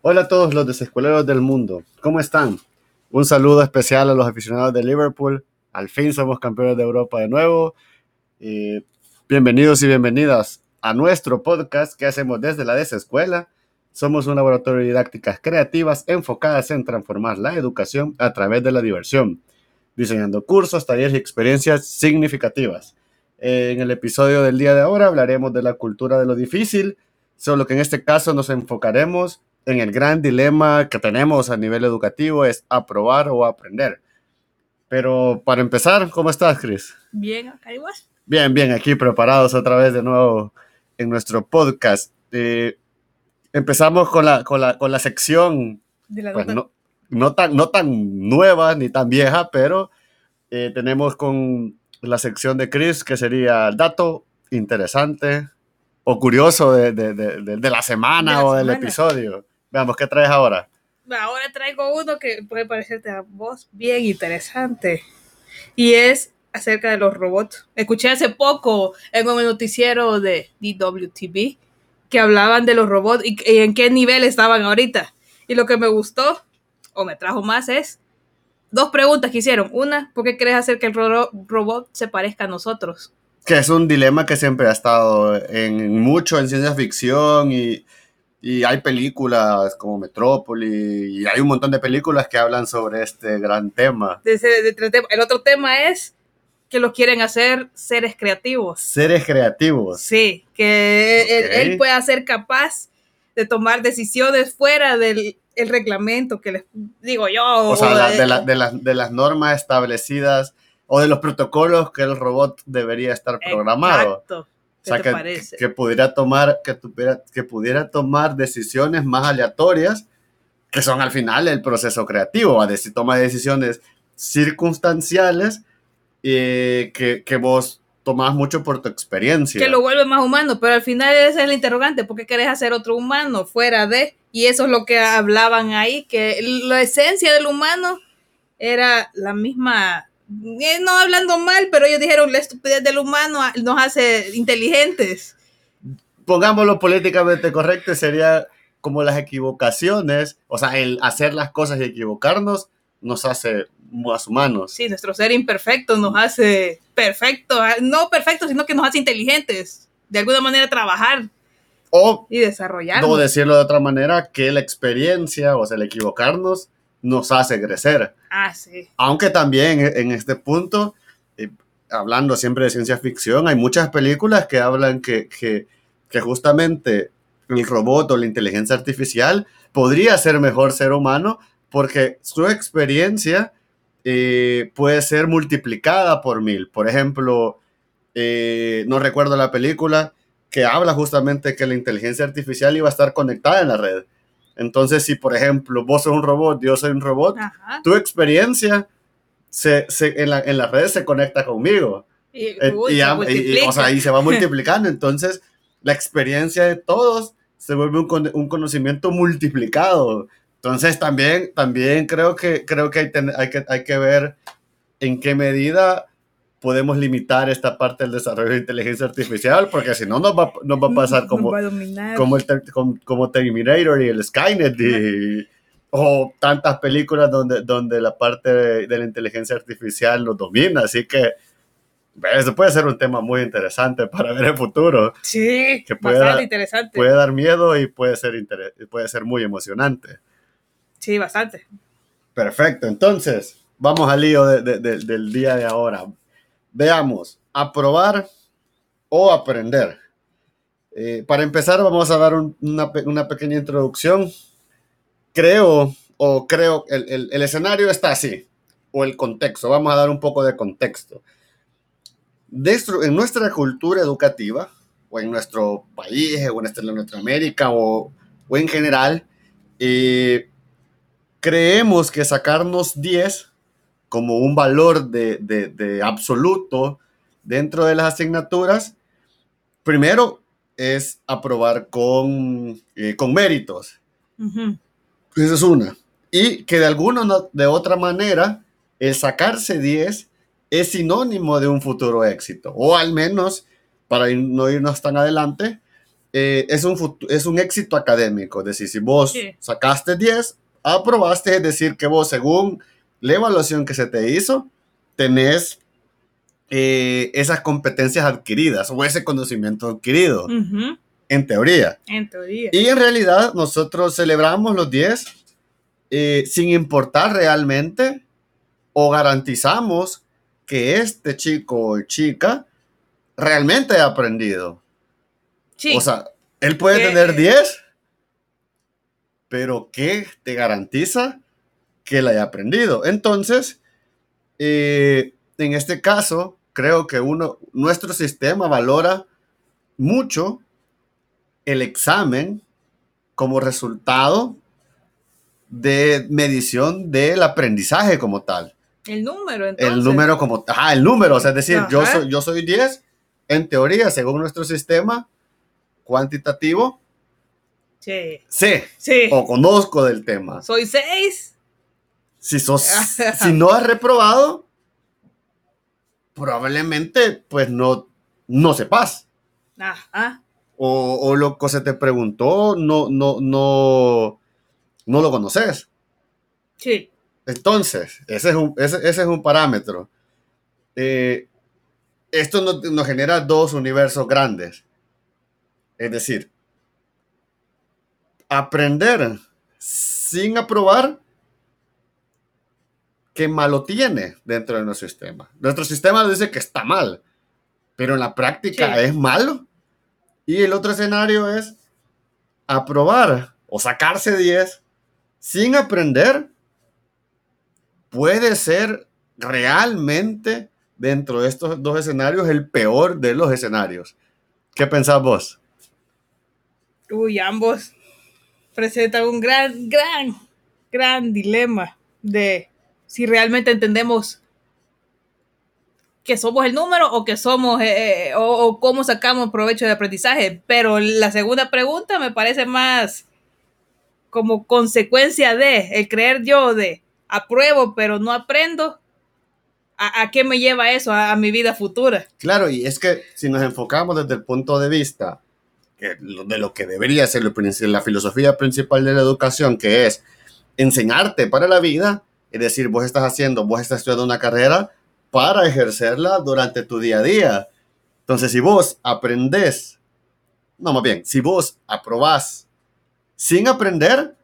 Hola a todos los desescueleros del mundo, ¿cómo están? Un saludo especial a los aficionados de Liverpool. Al fin somos campeones de Europa de nuevo. Y bienvenidos y bienvenidas a nuestro podcast que hacemos desde la desescuela. Somos un laboratorio de didácticas creativas enfocadas en transformar la educación a través de la diversión, diseñando cursos, talleres y experiencias significativas. En el episodio del día de ahora hablaremos de la cultura de lo difícil, solo que en este caso nos enfocaremos en el gran dilema que tenemos a nivel educativo es aprobar o aprender. Pero para empezar, ¿cómo estás, Chris? Bien, acá igual. Bien, bien, aquí preparados otra vez de nuevo en nuestro podcast. Eh, empezamos con la, con la, con la sección, pues, no, no, tan, no tan nueva ni tan vieja, pero eh, tenemos con la sección de Chris, que sería el dato interesante o curioso de, de, de, de la semana o del episodio. Veamos, ¿qué traes ahora? Ahora traigo uno que puede parecerte a vos bien interesante. Y es acerca de los robots. Escuché hace poco en un noticiero de DWTV que hablaban de los robots y, en qué nivel estaban ahorita. Y lo que me gustó, o me trajo más, es dos preguntas que hicieron. Una, ¿por qué crees hacer que el robot se parezca a nosotros? Que es un dilema que siempre ha estado en mucho en ciencia ficción y y hay películas como Metrópoli y hay un montón de películas que hablan sobre este gran tema. El otro tema es que lo quieren hacer seres creativos. Seres creativos. Sí, que él, pueda ser capaz de tomar decisiones fuera del reglamento que les digo yo. O, sea, de, de, las normas establecidas o de los protocolos que el robot debería estar programado. Exacto que, pudiera tomar, que, tuviera, que pudiera tomar decisiones más aleatorias, que son al final el proceso creativo, a decir, toma decisiones circunstanciales y que, que vos tomás mucho por tu experiencia. Que lo vuelve más humano, pero al final ese es el interrogante, ¿por qué querés hacer otro humano fuera de? Y eso es lo que hablaban ahí, que la esencia del humano era la misma eh, no hablando mal, pero ellos dijeron la estupidez del humano nos hace inteligentes. Pongámoslo políticamente correcto, sería como las equivocaciones, o sea, el hacer las cosas y equivocarnos nos hace más humanos. Sí, nuestro ser imperfecto nos hace perfecto, ah, no perfecto, sino que nos hace inteligentes. De alguna manera trabajar o, y desarrollar. O decirlo de otra manera, que la experiencia, o sea, el equivocarnos, nos hace crecer. Ah, sí. Aunque también en este punto, eh, hablando siempre de ciencia ficción, hay muchas películas que hablan que, que, que, justamente el robot o la inteligencia artificial podría ser mejor ser humano porque su experiencia eh, puede ser multiplicada por mil. Por ejemplo, eh, no recuerdo la película que habla justamente que la inteligencia artificial iba a estar conectada en la red. Entonces, si por ejemplo vos sos un robot, yo soy un robot, tu experiencia se, se, en, la, en las redes se conecta conmigo. Y, eh, y, o sea, y se va multiplicando. Entonces, la experiencia de todos se vuelve un, un conocimiento multiplicado. Entonces, también, también creo que, creo que hay, hay que hay que ver en qué medida podemos limitar esta parte del desarrollo de inteligencia artificial, porque si no nos va, nos va a pasar como, como, el, como, Terminator y el Skynet o tantas películas donde, donde la parte de, la inteligencia artificial nos domina. Así que eso puede ser un tema muy interesante para ver el futuro. Sí, que puede bastante interesante. Puede dar miedo y puede ser, puede ser muy emocionante. Sí, bastante. Perfecto, entonces vamos al lío del día de ahora. Veamos, aprobar o aprender. Eh, para empezar, vamos a dar una, pequeña introducción. Creo, o creo, el, el, escenario está así, o el contexto. Vamos a dar un poco de contexto. en nuestra cultura educativa, o en nuestro país, o en nuestra América, o, o en general, eh, creemos que sacarnos 10 como un valor de, absoluto dentro de las asignaturas, primero es aprobar con, eh, con méritos. Ujú. Esa es una. Y que de alguna de otra manera, el sacarse 10 es sinónimo de un futuro éxito. O al menos, para ir- no irnos tan adelante, eh, es, un es un éxito académico. Es decir, si vos Sí. sacaste 10, aprobaste, es decir, que vos, según la evaluación que se te hizo, tenés eh, esas competencias adquiridas o ese conocimiento adquirido, en teoría. En teoría. Y en realidad nosotros celebramos los 10 eh, sin importar realmente o garantizamos que este chico o chica realmente haya aprendido. Sí. O sea, él puede tener 10, pero ¿qué te garantiza que él haya aprendido? Entonces, eh, en este caso, creo que uno, nuestro sistema valora mucho el examen como resultado de medición del aprendizaje como tal. el número, entonces. El número como, ajá, el número, o sea, es decir, yo soy, yo soy 10, en teoría, según nuestro sistema cuantitativo, Sí. sé Sí. o conozco del tema. Soy seis. Si sos, si no has reprobado, probablemente, pues no, no sepas. Ajá. O, o lo que se te preguntó, no, no, no, no lo conoces. Sí. Entonces, ese es un, ese, ese es un parámetro. Eh, esto nos, nos genera dos universos grandes. Es decir, aprender sin aprobar, qué malo tiene dentro de nuestro sistema. Nuestro sistema dice que está mal, pero en la práctica Sí. es malo. Y el otro escenario es aprobar o sacarse 10 sin aprender puede ser realmente dentro de estos dos escenarios el peor de los escenarios. ¿Qué pensás vos? Uy, ambos presentan un gran, gran, gran dilema de si realmente entendemos que somos el número o que somos eh, eh, o, cómo sacamos provecho de aprendizaje. Pero la segunda pregunta me parece más como consecuencia de el creer yo de apruebo pero no aprendo. ¿A, a qué me lleva eso a, a mi vida futura? Claro, y es que si nos enfocamos desde el punto de vista que de lo que debería ser lo la filosofía principal de la educación, que es enseñarte para la vida, es decir, vos estás haciendo, vos estás estudiando una carrera para ejercerla durante tu día a día. Entonces, si vos aprendés, no, más bien, si vos aprobás sin aprender,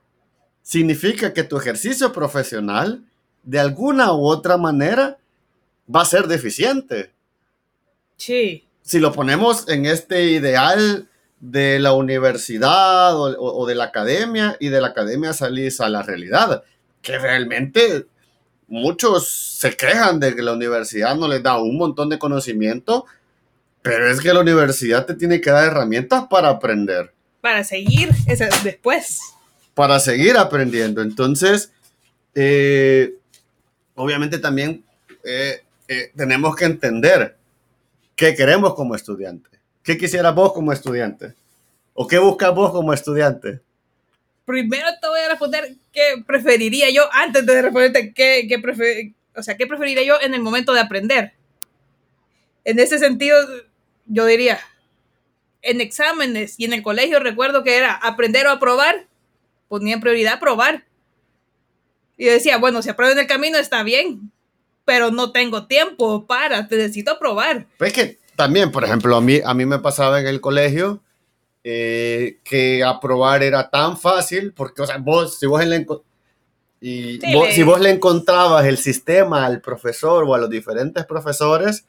significa que tu ejercicio profesional, de alguna u otra manera, va a ser deficiente Sí, si lo ponemos en este ideal de la universidad o, o- o de la academia y de la academia salís a la realidad, que realmente muchos se quejan de que la universidad no les da un montón de conocimiento, pero es que la universidad te tiene que dar herramientas para aprender, para seguir ese después. para seguir aprendiendo. Entonces, eh, obviamente también eh, eh, tenemos que entender qué queremos como estudiante. ¿Qué quisieras vos como estudiante? ¿O qué buscas vos como estudiante? Primero te voy a responder qué preferiría yo antes de responderte qué, qué prefer- o sea, qué preferiría yo en el momento de aprender. En ese sentido, yo diría, en exámenes y en el colegio recuerdo que era aprender o aprobar, ponía en prioridad aprobar. Y yo decía, bueno, si apruebo en el camino está bien, pero no tengo tiempo para, te necesito aprobar. Pues que también, por ejemplo, a mí, a mí me pasaba en el colegio eh, que aprobar era tan fácil, porque, o sea, vos, si vos, le, enco- y Sí, vos- si vos le encontrabas el sistema al profesor o a los diferentes profesores,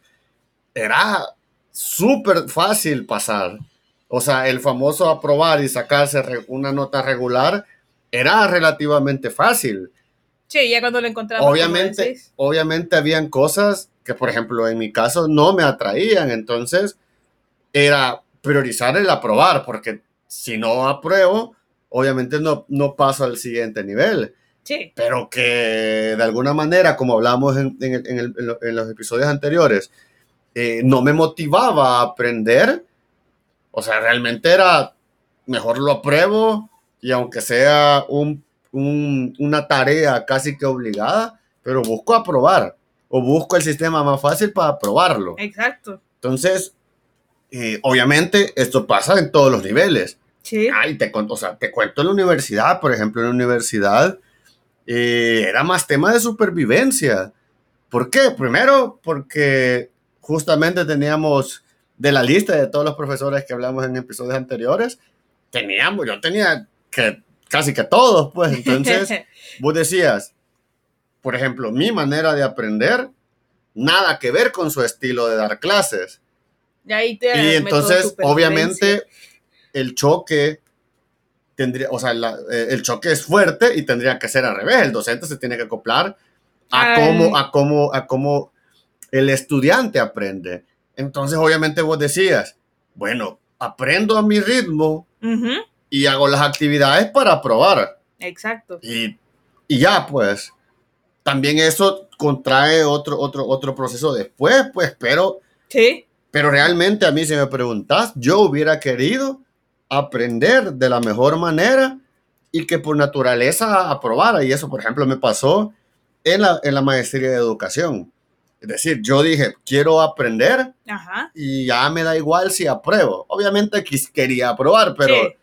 era súper fácil pasar. O sea, el famoso aprobar y sacarse una nota regular era relativamente fácil. Sí, ya cuando lo encontraba. como Obviamente, obviamente habían cosas que, por ejemplo, en mi caso no me atraían. Entonces, era priorizar el aprobar, porque si no apruebo, obviamente no, no paso al siguiente nivel. Sí, Pero que de alguna manera, como hablamos en, en el- en el- los episodios anteriores, eh, no me motivaba a aprender. O sea, realmente era, mejor lo apruebo y aunque sea un, un, una tarea casi que obligada, pero busco aprobar o busco el sistema más fácil para aprobarlo. Exacto. Entonces, eh, obviamente esto pasa en todos los niveles. Sí. Ay, te, cuento, o sea, te cuento en la universidad, por ejemplo, en la universidad eh, era más tema de supervivencia. ¿Por qué? Primero, porque justamente teníamos de la lista de todos los profesores que hablamos en episodios anteriores, teníamos, yo tenía que casi que todos, pues entonces vos decías, por ejemplo, mi manera de aprender, nada que ver con su estilo de dar clases. Y, ahí te Y entonces, obviamente, el choque tendría, o sea, la- eh, el choque es fuerte y tendría que ser al revés. El docente se tiene que acoplar a Ay. cómo, a cómo, a cómo el estudiante aprende. Entonces, obviamente, vos decías, bueno, aprendo a mi ritmo y hago las actividades para probar. Exacto. Y, y ya, pues, también eso contrae otro, otro, otro proceso después, pues, pero Sí. Pero realmente a mí, si me preguntas, yo hubiera querido aprender de la mejor manera y que por naturaleza aprobara. Y eso, por ejemplo, me pasó en la, en la maestría de educación. Es decir, yo dije, quiero aprender Ajá. y ya me da igual si apruebo. Obviamente quis- quería aprobar, pero, Sí.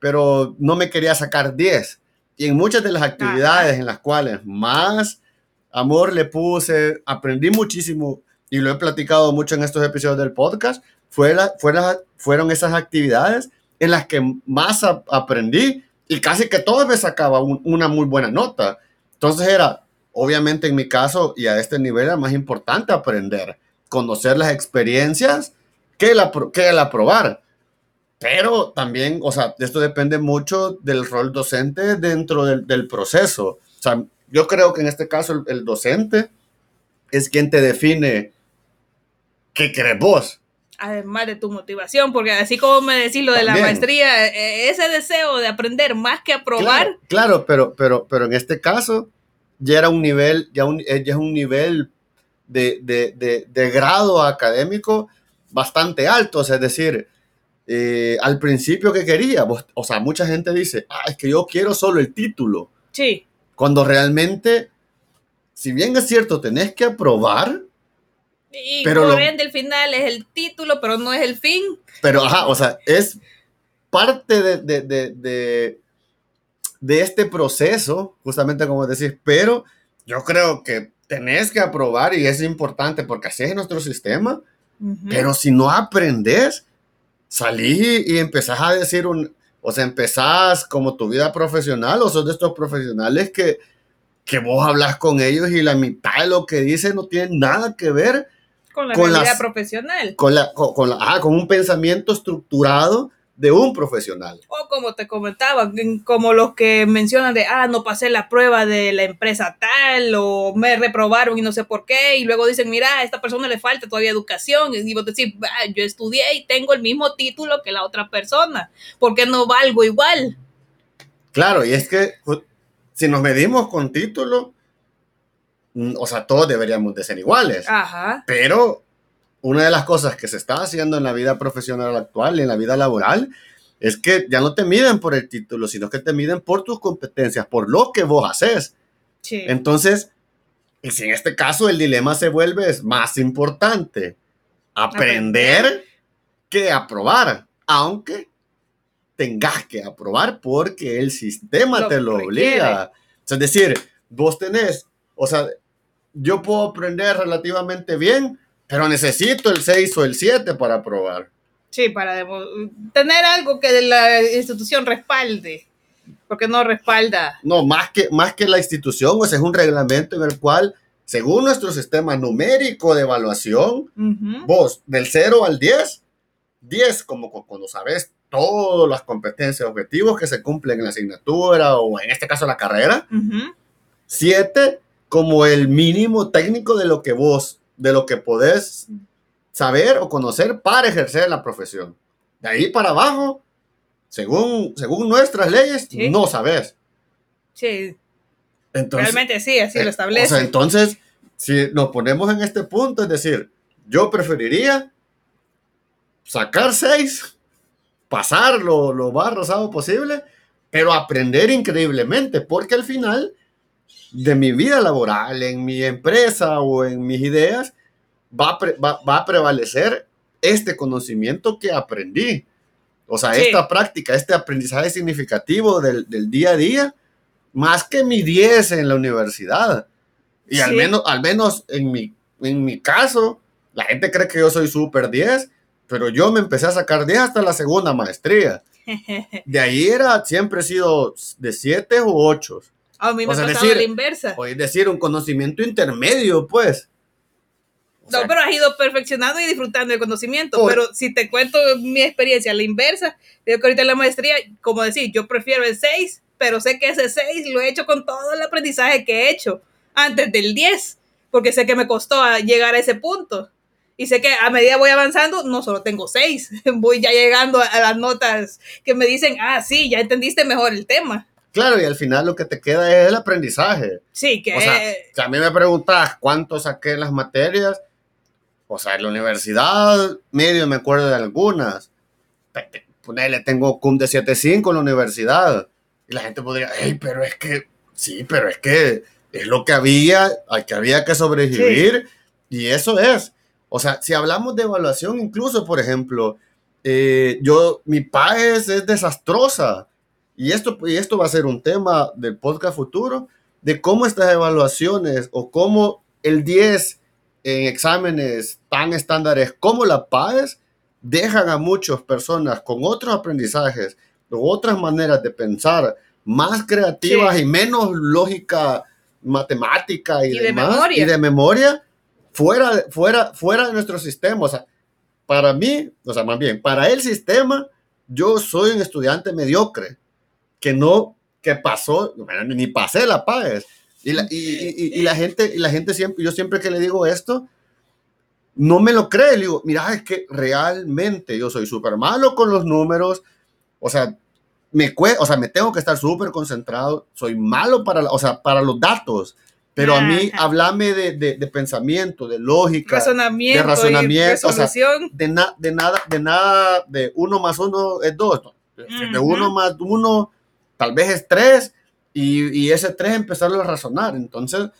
pero no me quería sacar 10. Y en muchas de las actividades en las cuales más amor le puse, aprendí muchísimo y lo he platicado mucho en estos episodios del podcast, fue la- fue la- fueron esas actividades en las que más a- aprendí y casi que todas me sacaba un- una muy buena nota. Entonces era, obviamente en mi caso y a este nivel era más importante aprender, conocer las experiencias que apro- que el aprobar. Pero también, o sea, esto depende mucho del rol docente dentro del, del proceso. O sea, yo creo que en este caso el, el docente es quien te define qué querés vos. Además de tu motivación, porque así como me decís lo de la maestría, eh, ese deseo de aprender más que aprobar, Claro, claro, pero, pero, pero en este caso ya era un nivel, ya, un, eh, ya es un nivel de, de, de, de grado académico bastante alto. O sea, es decir, eh, al principio que quería, vos- o sea, mucha gente dice, ah, es que yo quiero solo el título. sí, Cuando realmente, si bien es cierto, tenés que aprobar, y Pero por lo- ende el final es el título, pero no es el fin. pero ajá, o sea, es parte de, de, de, de, de este proceso, justamente como decís, pero yo creo que tenés que aprobar y es importante porque así es nuestro sistema, Ujú. pero si no aprendes, salí y empezás a decir un, o sea, empezás como tu vida profesional o sos de estos profesionales que, que vos hablas con ellos y la mitad de lo que dicen no tiene nada que ver con la con realidad las- profesional. con, la, con, con la- ajá, con un pensamiento estructurado de un profesional. O como te comentaba, en- como los que mencionan de, ah, no pasé la prueba de la empresa tal, o me reprobaron y no sé por qué, y luego dicen, mira, a esta persona le falta todavía educación, y vos decís, "Ah, yo estudié y tengo el mismo título que la otra persona, ¿por qué no valgo igual? Claro, y es que si nos medimos con título, o sea, todos deberíamos de ser iguales. Ajá, Pero una de las cosas que se está haciendo en la vida profesional actual y en la vida laboral es que ya no te miden por el título, sino que te miden por tus competencias, por lo que vos haces. sí. Entonces, y si en este caso el dilema se vuelve es más importante aprender que aprobar, aunque tengas que aprobar porque el sistema Lo te lo requiere. obliga. O sea, es decir, vos tenés, o sea, yo puedo aprender relativamente bien, pero necesito el 6 o el 7 para aprobar. Sí, para tener algo que la institución respalde, porque no respalda. No, más que, más que la institución, sea, es un reglamento en el cual, según nuestro sistema numérico de evaluación, Ujú. vos del 0 al 10, 10 como cu- cuando sabes todas las competencias, objetivos que se cumplen en la asignatura o en este caso la carrera, Ujú. 7 como el mínimo técnico de lo que vos, de lo que podés saber o conocer para ejercer la profesión. De ahí para abajo, según, según nuestras leyes, Sí. no sabes. Sí, Entonces, realmente sí, así eh, lo establece. O sea, entonces, si nos ponemos en este punto, es decir, yo preferiría sacar 6 pasar lo, lo más rosado posible, pero aprender increíblemente, porque al final de mi vida laboral, en mi empresa o en mis ideas, va a, pre- va- va a prevalecer este conocimiento que aprendí. O sea, Sí. esta práctica, este aprendizaje significativo del, del día a día, más que mi 10 en la universidad. Y al menos, al menos en mi, en mi caso, la gente cree que yo soy súper 10, pero yo me empecé a sacar 10 hasta la segunda maestría. De ahí era, siempre he sido de 7 u 8. A mí me O sea, pasaba decir- la inversa. O es decir, un conocimiento intermedio, pues. O No, sea, pero has ido perfeccionando y disfrutando el conocimiento. Por- Pero si te cuento mi experiencia, la inversa, digo que ahorita en la maestría, como decir, yo prefiero el 6, pero sé que ese 6 lo he hecho con todo el aprendizaje que he hecho antes del 10, porque sé que me costó llegar a ese punto. Y sé que a medida voy avanzando, no solo tengo 6, voy ya llegando a las notas que me dicen, ah, sí, ya entendiste mejor el tema. Claro, y al final lo que te queda es el aprendizaje. Sí, que O sea, si a mí me preguntas cuánto saqué en las materias, o sea, en la universidad, medio me acuerdo de algunas. Ponele, tengo cum de 7.5 en la universidad. Y la gente podría, hey, pero es que, sí, pero es que es lo que había, al que había que sobrevivir. Y eso es. O sea, si hablamos de evaluación, incluso, por ejemplo, eh, yo, mi PAES es desastrosa. Y esto, y esto va a ser un tema del podcast futuro, de cómo estas evaluaciones o cómo el 10 en exámenes tan estándares como la PAES dejan a muchas personas con otros aprendizajes o otras maneras de pensar más creativas y menos lógica matemática y, Y de demás, memoria. y de memoria fuera, fuera, fuera de nuestro sistema. O sea, para mí, o sea, más bien, para el sistema, yo soy un estudiante mediocre que no, que pasó, bueno, ni pasé la PAES. Y la, y, y- y la gente, y la gente siempre, yo siempre que le digo esto, no me lo cree. Le digo, mira, es que realmente yo soy súper malo con los números. O sea, me cue- o sea, me tengo que estar súper concentrado. Soy malo para, o sea, para los datos. Pero a mí, Ajá. háblame de, de, de pensamiento, de lógica, razonamiento, de razonamiento, o sea, de, na- de nada, de nada, de uno más uno es dos. De uno más uno, tal vez es tres, y, y ese tres empezarlo a razonar. Entonces,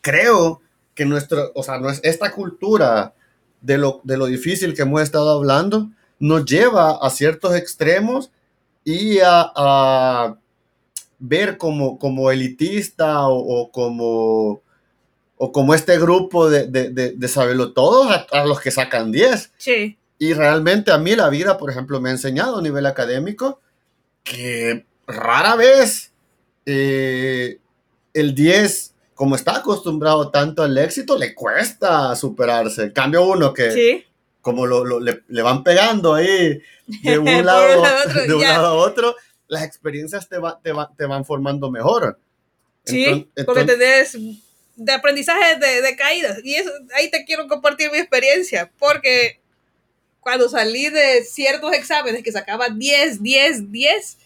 creo que nuestro, o sea, esta cultura de lo, de lo difícil que hemos estado hablando nos lleva a ciertos extremos y a, a ver como, como elitista o, o como o como este grupo de, de, de, de saberlo todos a, a los que sacan 10. Sí, Y realmente a mí la vida, por ejemplo, me ha enseñado a nivel académico que rara vez eh, el 10, como está acostumbrado tanto al éxito, le cuesta superarse. Cambio uno que sí. como lo, lo- le, le van pegando ahí de un lado, lado a otro, de un lado a otro, las experiencias te, va- te, va- te van formando mejor. Sí, Enton- porque tenés de aprendizaje de, de caídas. Y eso, ahí te quiero compartir mi experiencia, porque cuando salí de ciertos exámenes que sacaba 10, 10, 10,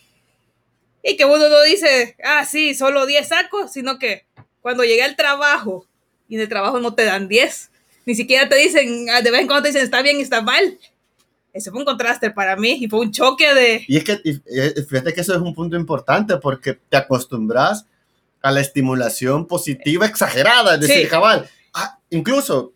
y que uno no dice, ah, sí, solo 10 saco, sino que cuando llegué al trabajo, y en el trabajo no te dan 10, ni siquiera te dicen, ah, de vez en cuando te dicen, está bien, está mal. Ese fue un contraste para mí y fue un choque de... Y es que y- y fíjate que eso es un punto importante porque te acostumbras a la estimulación positiva exagerada. Es decir, Sí. cabal, ah, incluso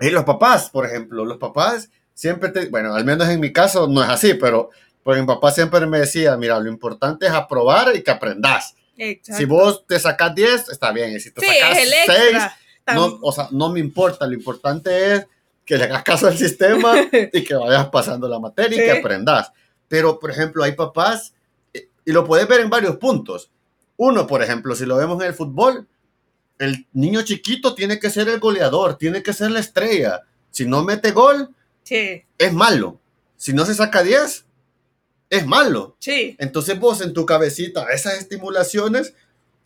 eh, los papás, por ejemplo, los papás siempre te, bueno, al menos en mi caso no es así, pero pues mi papá siempre me decía, mira, lo importante es aprobar y que aprendas. Exacto. Si vos te sacas 10, está bien, y si te sí, sacas es el 6, extra. no, o sea, no me importa, lo importante es que le hagas caso al sistema y que vayas pasando la materia y Sí. que aprendas. Pero, por ejemplo, hay papás, eh, y lo puedes ver en varios puntos. Uno, por ejemplo, si lo vemos en el fútbol, el niño chiquito tiene que ser el goleador, tiene que ser la estrella. Si no mete gol, Sí, es malo. Si no se saca 10, es malo. sí. Entonces vos en tu cabecita, esas estimulaciones,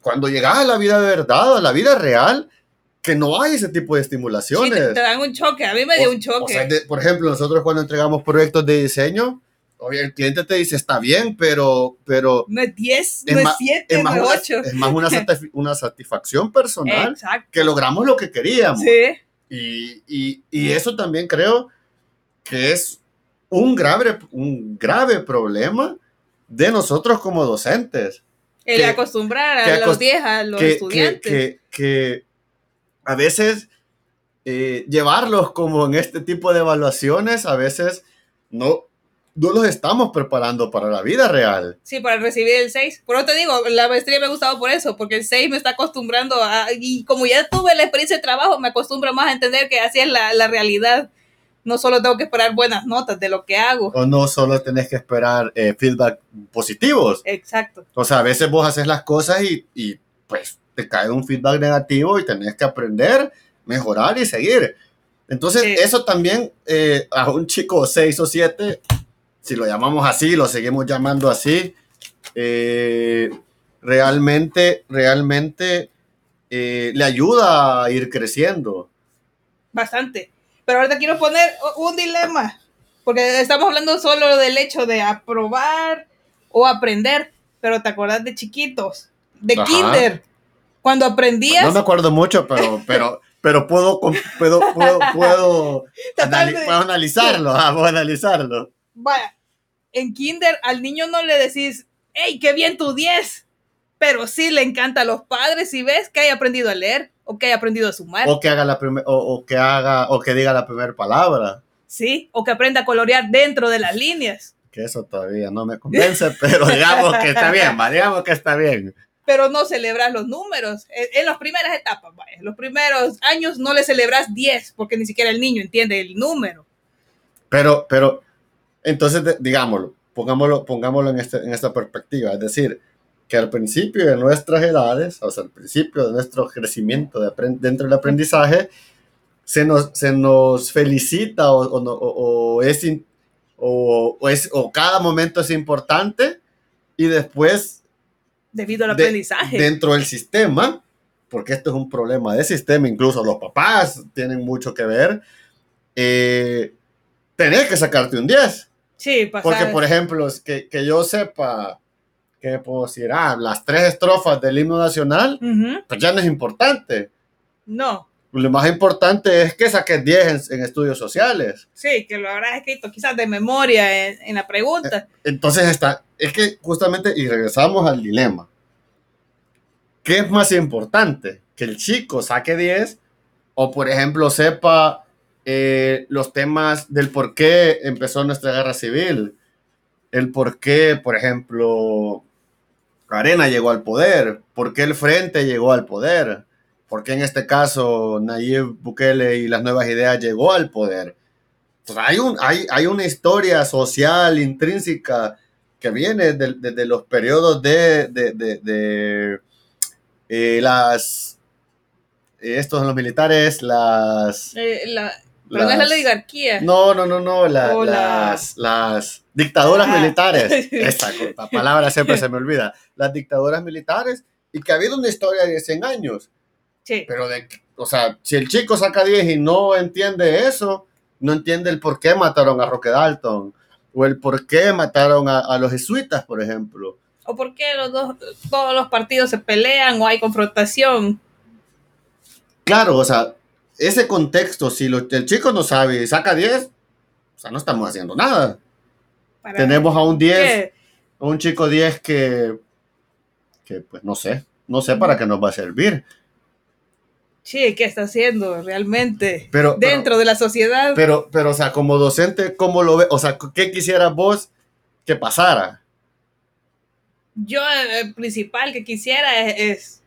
cuando llegas a la vida de verdad, a la vida real, que no hay ese tipo de Sí, estimulaciones. te, te dan un choque. A mí me dio O- un choque. o sea, de- por ejemplo, nosotros cuando entregamos proyectos de diseño, el cliente te dice, está bien, pero, pero no es 10, es no es 7, es no es una, 8. es más una, satisf- una satisfacción personal Exacto. que logramos lo que queríamos. Sí, Y, y- y eso también creo que es un grave, un grave problema de nosotros como docentes. El Que- acostumbrar que a los acos- 10 a los que, que, estudiantes. que, que a veces eh, llevarlos como en este tipo de evaluaciones, a veces no, no los estamos preparando para la vida real. Sí, para recibir el 6. Por eso te digo, la maestría me ha gustado por eso, porque el 6 me está acostumbrando a... Y como ya tuve la experiencia de trabajo, me acostumbro más a entender que así es la, la realidad. No solo tengo que esperar buenas notas de lo que hago. O no solo tenés que esperar eh, feedback positivos. Exacto. O sea, a veces vos haces las cosas y, y, pues te cae un feedback negativo y tenés que aprender, mejorar y seguir. Entonces, Sí. eso también eh, a un chico 6 o 7, si lo llamamos así, lo seguimos llamando así, eh, realmente, realmente eh, le ayuda a ir creciendo. Bastante. Pero ahorita quiero poner un dilema, porque estamos hablando solo del hecho de aprobar o aprender, pero te acordás de chiquitos, de Ajá. kinder, cuando aprendías, No me acuerdo mucho, pero, pero, pero puedo, puedo, puedo, puedo, anali- puedo analizarlo, ah, puedo analizarlo. vaya, en kinder al niño no le decís, hey, qué bien tu 10, pero sí le encanta a los padres si ves que haya aprendido a leer o que haya aprendido a sumar, O que haga la primer, o, o que haga, o que diga la primera palabra. sí, o que aprenda a colorear dentro de las líneas. Que eso todavía no me convence, pero digamos que está bien, va, digamos que está bien. pero no celebras los números. En, en las primeras etapas, vaya, en los primeros años no le celebras 10 porque ni siquiera el niño entiende el número. Pero, pero, entonces, digámoslo, pongámoslo, pongámoslo en, este, en esta perspectiva. Es decir, que al principio de nuestras edades, o sea, al principio de nuestro crecimiento de dentro del aprendizaje, se nos, se nos felicita o, o o- es, o, es, o cada momento es importante y después Debido al de- aprendizaje. dentro del sistema, porque esto es un problema de sistema, incluso los papás tienen mucho que ver, eh, tenés que sacarte un 10. sí, pasar. Porque, por ejemplo, es que, que yo sepa, que puedo decir, ah, las tres estrofas del himno nacional, pues ya no es importante. No, Lo más importante es que saques 10 en, en estudios sociales. sí, que lo habrás escrito quizás de memoria en, en la pregunta. Entonces está, es que justamente, y regresamos al dilema. ¿Qué es más importante? ¿Que el chico saque 10 o, por ejemplo, sepa eh, los temas del por qué empezó nuestra guerra civil? El por qué, por ejemplo, Arena llegó al poder, por qué el Frente llegó al poder, por qué en este caso Nayib Bukele y las nuevas ideas llegó al poder. Pues hay, un, hay, hay una historia social intrínseca que viene de- desde los periodos de, de, eh, las... eh, estos son los militares, las... Eh, pero no es la oligarquía. no, no, no, no, la- las, las dictaduras Ah. militares. Esa la palabra siempre se me olvida. Las dictaduras militares y que ha habido una historia de 100 años. Sí, Pero, de, o sea, si el chico saca 10 y no entiende eso, no entiende el por qué mataron a Roque Dalton o el por qué mataron a, a los jesuitas, por ejemplo. o por qué los dos, todos los partidos se pelean o hay confrontación. Claro, o sea, ese contexto, si lo- el chico no sabe y saca 10, o sea, no estamos haciendo nada. para- Tenemos a un 10 ¿Qué? un chico 10 que, que pues no sé, no sé para qué nos va a servir. Sí, ¿qué está haciendo realmente Pero, pero, dentro de la sociedad? pero, pero, o sea, como docente, ¿cómo lo ve? O sea, ¿qué quisieras vos que pasara? Yo eh, el principal que quisiera es, es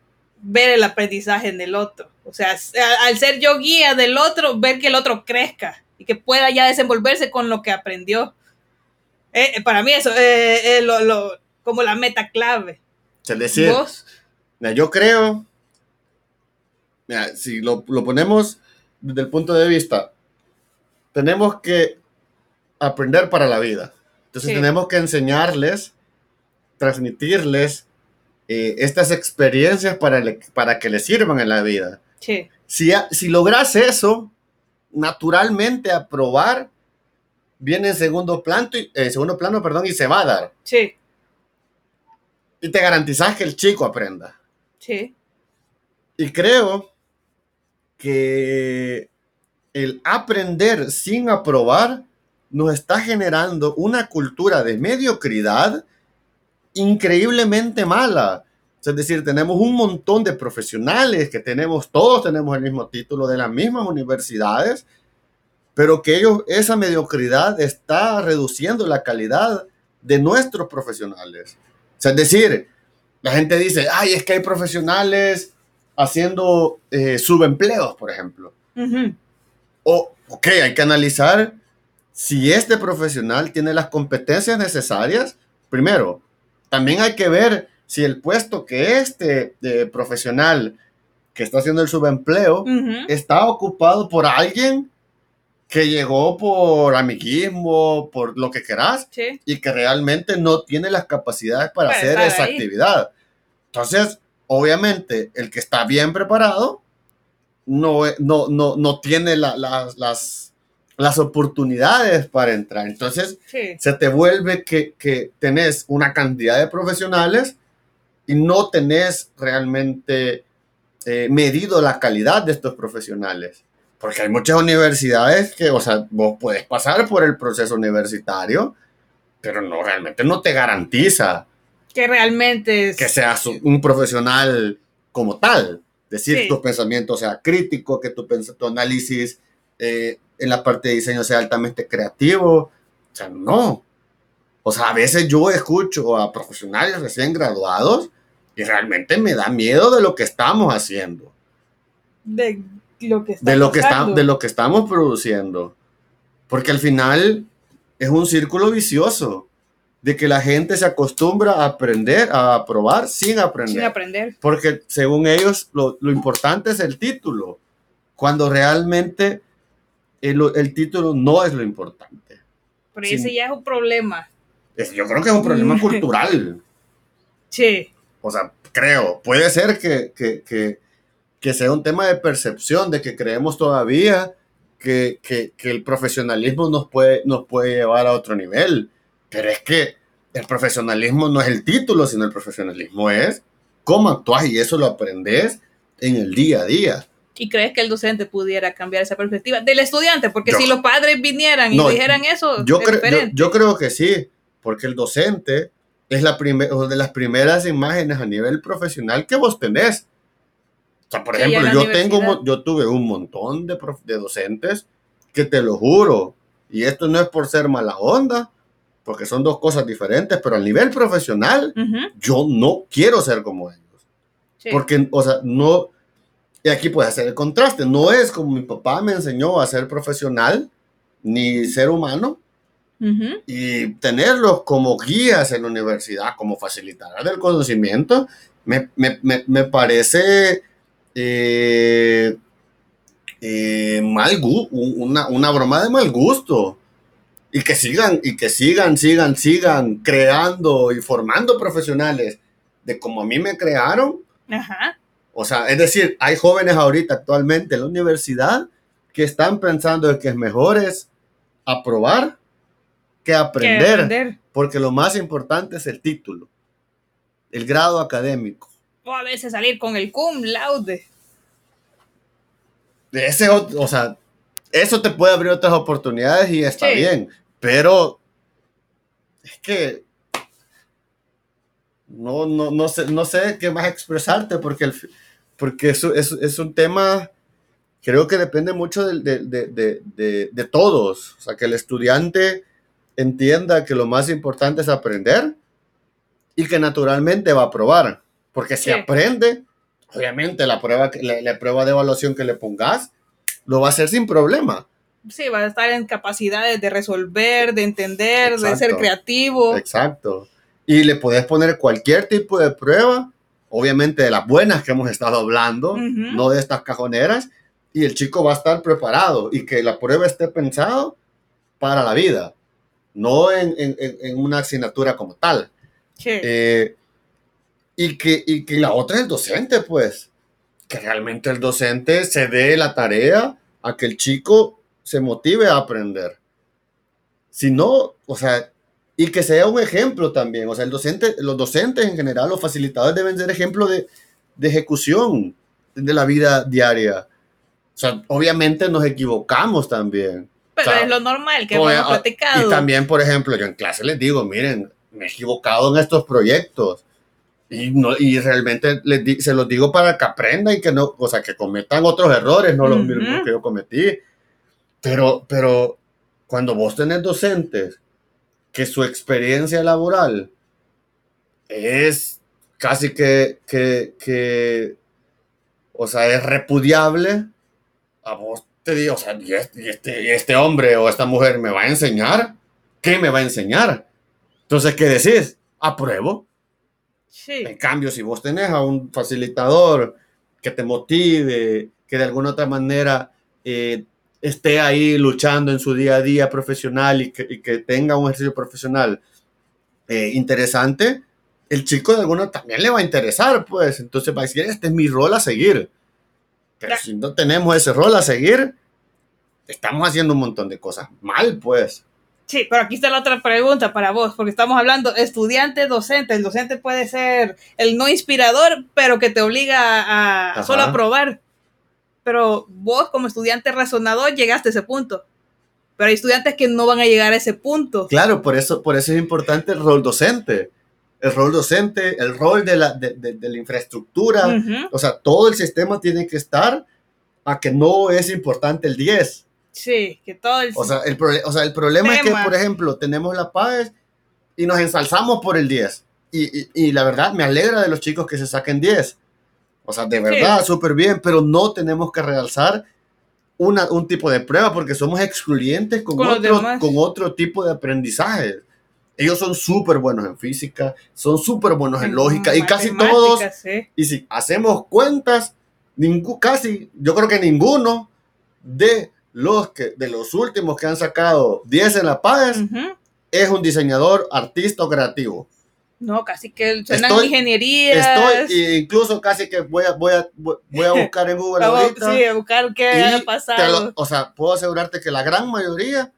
ver el aprendizaje en el otro. O sea, al ser yo guía del otro, ver que el otro crezca y que pueda ya desenvolverse con lo que aprendió. Eh, eh, para mí eso eh, es lo, lo- como la meta clave. Es decir, mira, yo creo, mira, si lo, lo ponemos desde el punto de vista, tenemos que aprender para la vida. Entonces Sí. tenemos que enseñarles, transmitirles eh, estas experiencias para, le- para que les sirvan en la vida. Sí, Si, si logras eso, naturalmente aprobar viene en segundo plano, y, eh, segundo plano perdón, y se va a dar. sí, Y te garantizas que el chico aprenda. sí. Y creo que el aprender sin aprobar nos está generando una cultura de mediocridad increíblemente mala. Es decir, tenemos un montón de profesionales que tenemos, todos tenemos el mismo título de las mismas universidades, pero que ellos, esa mediocridad está reduciendo la calidad de nuestros profesionales. es decir, la gente dice, ay, es que hay profesionales haciendo eh, subempleos, por ejemplo. O, ok, hay que analizar si este profesional tiene las competencias necesarias. Primero, también hay que ver si el puesto que este eh, profesional que está haciendo el subempleo está ocupado por alguien que llegó por amiguismo, por lo que querás, y que realmente no tiene las capacidades para, hacer esa actividad. Entonces, obviamente, el que está bien preparado no, no, no, no tiene las, las oportunidades para entrar. Entonces, se te vuelve que, que tenés una cantidad de profesionales y no tenés realmente eh, medido la calidad de estos profesionales. Porque hay muchas universidades que, o sea, vos puedes pasar por el proceso universitario, pero no realmente no te garantiza que realmente que seas un profesional como tal. Decir, tu pensamiento sea crítico, que tu, tu análisis eh, en la parte de diseño sea altamente creativo. O sea, no. O sea, a veces yo escucho a profesionales recién graduados y realmente me da miedo de lo que estamos haciendo. De lo que, de lo que, está, de lo que estamos produciendo. Porque al final es un círculo vicioso de que la gente se acostumbra a aprender, a probar sin aprender. Sin aprender. Porque según ellos lo, lo importante es el título, cuando realmente el, el, título no es lo importante. Pero ese ya es un problema. yo creo que es un problema cultural. Sí. O sea, creo, puede ser que, que, que que sea un tema de percepción, de que creemos todavía que, que, que, el profesionalismo nos puede, nos puede llevar a otro nivel. Pero es que el profesionalismo no es el título, sino el profesionalismo es cómo actúas y eso lo aprendes en el día a día. ¿Y crees que el docente pudiera cambiar esa perspectiva del estudiante? Porque si los padres vinieran y dijeran eso, yo, creo yo, yo, creo que sí, porque el docente es la de las primeras imágenes a nivel profesional que vos tenés sea, por ejemplo, yo, tengo, yo tuve un montón de, de docentes que te lo juro, y esto no es por ser mala onda, porque son dos cosas diferentes, pero a nivel profesional, yo no quiero ser como ellos. Porque, o sea, no, y aquí puede hacer el contraste, no es como mi papá me enseñó a ser profesional, ni ser humano, y tenerlos como guías en la universidad, como facilitadores del conocimiento, me, me, me, me parece eh, eh, mal una, una broma de mal gusto. Y que sigan, y que sigan, sigan, sigan creando y formando profesionales de como a mí me crearon. O sea, es decir, hay jóvenes ahorita actualmente en la universidad que están pensando que es mejor es aprobar que aprender, que aprender, porque lo más importante es el título, el grado académico. O a veces salir con el cum laude. Ese, o sea, eso te puede abrir otras oportunidades y está bien, pero es que no, no, no, sé, no sé qué más expresarte porque, el, porque eso es, es, un tema, creo que depende mucho de, de, de, de, todos, o sea, que el estudiante entienda que lo más importante es aprender y que naturalmente va a probar. Porque si aprende, obviamente la prueba, la, prueba de evaluación que le pongas, lo va a hacer sin problema. Sí, va a estar en capacidades de resolver, de entender, de ser creativo. Exacto. Y le puedes poner cualquier tipo de prueba, obviamente de las buenas que hemos estado hablando, no de estas cajoneras, y el chico va a estar preparado y que la prueba esté pensado para la vida, no en, en, en una asignatura como tal. Sí. Eh, y que, y que la otra es el docente, pues. Que realmente el docente se dé la tarea a que el chico se motive a aprender. Si no, o sea, y que sea un ejemplo también. O sea, el docente, los docentes en general, los facilitadores deben ser ejemplo de, de ejecución de la vida diaria. O sea, obviamente nos equivocamos también. Pero O sea, es lo normal que hemos ya- platicado. Y también, por ejemplo, yo en clase les digo, miren, me he equivocado en estos proyectos. Y, no, y realmente les di- se los digo para que aprendan y que no, o sea, que cometan otros errores, no los Ujú. mismos que yo cometí. Pero, pero cuando vos tenés docentes que su experiencia laboral es casi que, que, que o sea, es repudiable, a vos te digo, o sea, ¿y este, y este, y este hombre o esta mujer me va a enseñar? ¿Qué me va a enseñar? Entonces, ¿qué decís? Apruebo. Sí. En cambio, si vos tenés a un facilitador que te motive, que de alguna otra manera eh, esté ahí luchando en su día a día profesional y que, y que tenga un ejercicio profesional eh, interesante, el chico de alguna también le va a interesar, pues. Entonces va a decir, este es mi rol a seguir. Pero si no tenemos ese rol a seguir, estamos haciendo un montón de cosas mal, pues. Sí, pero aquí está la otra pregunta para vos, porque estamos hablando estudiante, docente. El docente puede ser el no inspirador, pero que te obliga a, a solo a probar. Pero vos, como estudiante razonador, llegaste a ese punto. Pero hay estudiantes que no van a llegar a ese punto. Claro, por eso, por eso es importante el rol docente. El rol docente, el rol de la, de, de- de la infraestructura. Ujú. O sea, todo el sistema tiene que estar a que no es importante el 10. Sí, que todo el... O sea, el, o sea, el problema es que, Tema. por ejemplo, tenemos la paz y nos ensalzamos por el 10. Y, y- y la verdad, me alegra de los chicos que se saquen 10. O sea, de verdad, súper bien, pero no tenemos que realzar una, un tipo de prueba porque somos excluyentes con, Con otro, con otro tipo de aprendizaje. Ellos son súper buenos en física, son súper buenos en lógica y casi todos sí. y si hacemos cuentas, ningú- casi, yo creo que ninguno de los, que, de los últimos que han sacado 10 en la PAES Ujú. es un diseñador, artista o creativo. No, casi que suenan Estoy- ingenierías. Estoy, e incluso casi que voy a, voy a, voy a buscar en Google ahorita. sí, a buscar qué ha pasado. lo- o sea, puedo asegurarte que la gran mayoría,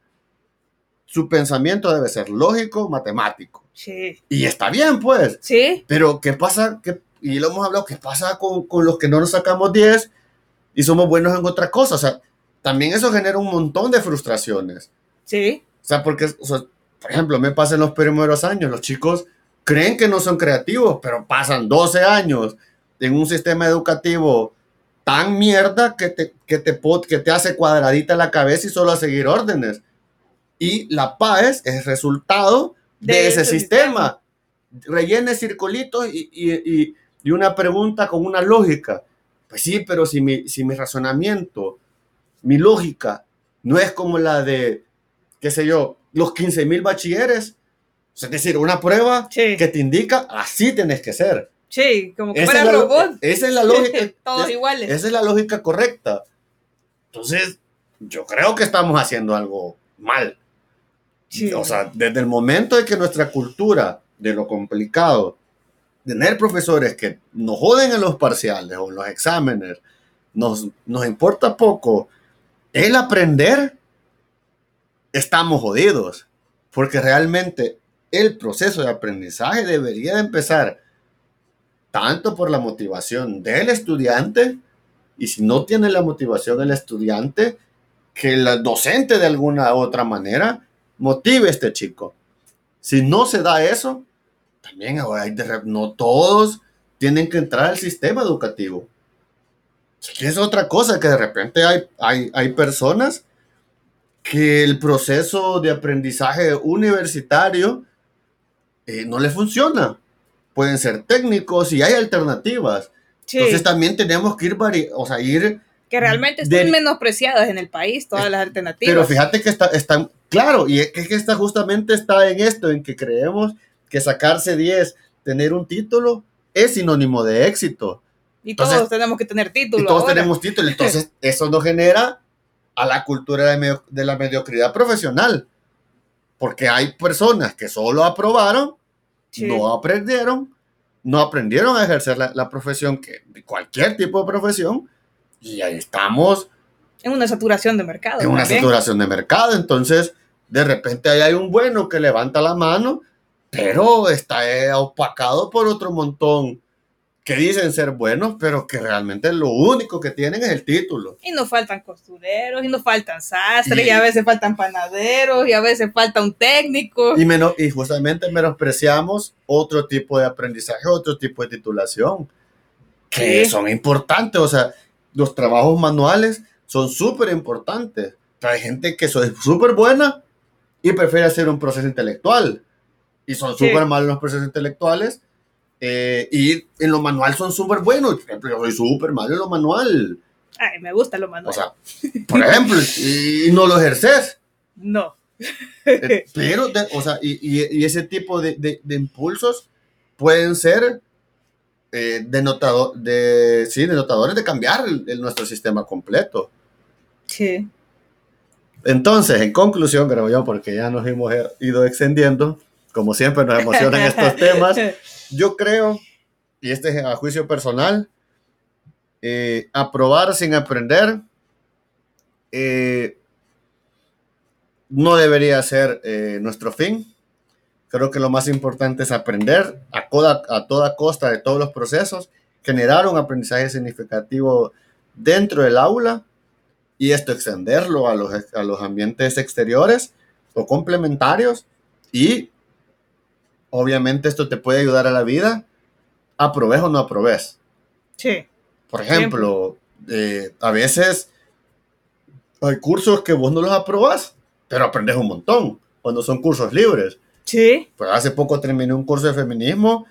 su pensamiento debe ser lógico, matemático. Sí. Y está bien, pues. Sí, Pero, ¿qué pasa? ¿Qué- y lo hemos hablado, ¿qué pasa con, con los que no nos sacamos 10 y somos buenos en otra cosa? O sea, también eso genera un montón de frustraciones. sí. O sea, porque, o sea, por ejemplo, me pasa en los primeros años, los chicos creen que no son creativos, pero pasan 12 años en un sistema educativo tan mierda que te, que te, que te hace cuadradita la cabeza y solo a seguir órdenes. Y la PAES es resultado de, De ese ese sistema. Rellene circulitos y, y, y, y una pregunta con una lógica. Pues sí, pero si mi, si mi razonamiento, mi lógica, no es como la de, qué sé yo, los 15 mil bachilleres, es decir, una prueba Sí. que te indica así tenés que ser. Sí, como que Esa fuera es, robot. esa es la lógica. Todos es- iguales. esa es la lógica correcta. Entonces, yo creo que estamos haciendo algo mal. Sí. O sea, desde el momento de que nuestra cultura, de lo complicado, tener profesores que nos joden en los parciales o en los exámenes, nos, nos importa poco, el aprender, estamos jodidos. Porque realmente el proceso de aprendizaje debería de empezar tanto por la motivación del estudiante, y si no tiene la motivación del estudiante, que el docente de alguna otra manera motive a este chico. Si no se da eso, también hay de no todos tienen que entrar al sistema educativo. Es otra cosa, que de repente hay, hay, hay personas que el proceso de aprendizaje universitario eh, no le funciona. Pueden ser técnicos y hay alternativas. Sí, Entonces también tenemos que ir, vari- o sea, ir que realmente de- están menospreciadas en el país todas las alternativas. Pero fíjate que está, están, claro, y es que está justamente está en esto, en que creemos que sacarse 10, tener un título, es sinónimo de éxito. y todos entonces- tenemos que tener título. y todos ahora. tenemos título, entonces eso nos genera a la cultura de, de la mediocridad profesional. Porque hay personas que solo aprobaron, Sí. no aprendieron, no aprendieron a ejercer la, la profesión, que cualquier tipo de profesión, y ahí estamos En una saturación de mercado. en una saturación de mercado. Entonces, de repente ahí hay un bueno que levanta la mano, pero está eh, opacado por otro montón que dicen ser buenos, pero que realmente lo único que tienen es el título. Y nos faltan costureros, y nos faltan sastres, y, Y- a veces faltan panaderos, y a veces falta un técnico. Y, menos, y justamente menospreciamos otro tipo de aprendizaje, otro tipo de titulación, que Sí. son importantes. O sea, los trabajos manuales son súper importantes. Hay gente que es súper buena y prefiere hacer un proceso intelectual. Y son Sí. súper malos los procesos intelectuales. Eh, y en lo manual son súper buenos. Por ejemplo, yo soy súper malo en lo manual. Ay, me gusta lo O manual. sea, por ejemplo, y no lo ejerces. no. Eh, Pero, de- o sea, y, y- y ese tipo de, de- de impulsos pueden ser eh, denotado- de, sí, denotadores de cambiar el- el- nuestro sistema completo. Sí. Entonces, en conclusión, creo yo, porque ya nos hemos ido extendiendo, como siempre nos emocionan estos temas, yo creo, y este es a juicio personal, eh, aprobar sin aprender eh, no debería ser eh, nuestro fin. Creo que lo más importante es aprender a, toda- a toda costa de todos los procesos, generar un aprendizaje significativo dentro del aula y esto extenderlo a los, a los ambientes exteriores o complementarios y obviamente esto te puede ayudar a la vida, aprobes o no aprobes. Sí. Por ejemplo, eh, a veces hay cursos que vos no los aprobas, pero aprendes un montón cuando son cursos libres. Sí. Pues hace poco terminé un curso de feminismo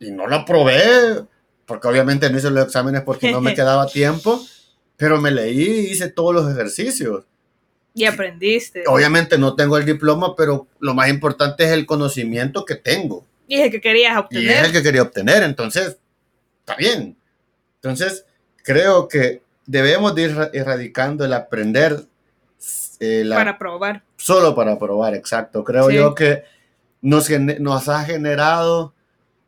y no lo aprobé, porque obviamente no hice los exámenes porque no me quedaba tiempo, pero me leí y hice todos los ejercicios. Y aprendiste. Obviamente no tengo el diploma, pero lo más importante es el conocimiento que tengo. Y es el que querías Y obtener. es el que quería obtener, entonces, está bien. Entonces, creo que debemos de ir ra- erradicando el aprender eh, la- Para probar. solo para probar, exacto. Creo Sí. yo que nos, nos ha generado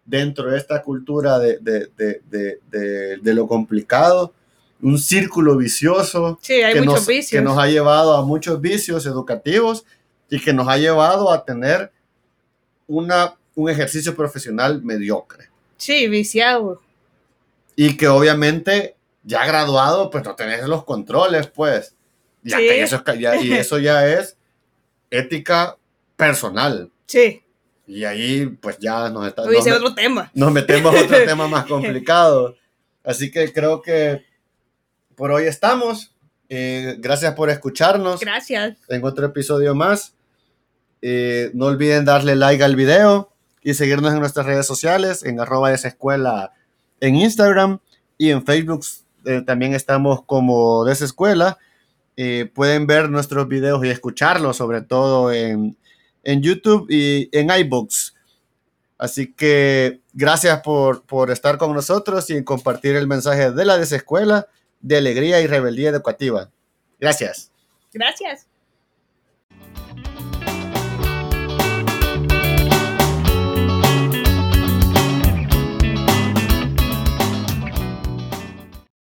dentro de esta cultura de, de- de- de- de- de lo complicado un círculo vicioso Sí, hay que, muchos nos, vicios. que nos ha llevado a muchos vicios educativos y que nos ha llevado a tener una, un ejercicio profesional mediocre. Sí, viciado. Y que obviamente ya graduado, pues no tenés los controles, pues. Ya Sí. que eso ya- y eso ya es ética personal. Sí. Y ahí, pues ya nos, está, nos, otro tema. nos metemos a otro tema más complicado. Así que creo que por hoy estamos. Eh, gracias por escucharnos Gracias. en otro episodio más. Eh, no olviden darle like al video y seguirnos en nuestras redes sociales, en arroba desescuela en Instagram y en Facebook eh, también estamos como desescuela. Eh, pueden ver nuestros videos y escucharlos, sobre todo en, en YouTube y en iBooks. Así que gracias por, por estar con nosotros y compartir el mensaje de la desescuela de alegría y rebeldía educativa. Gracias. Gracias.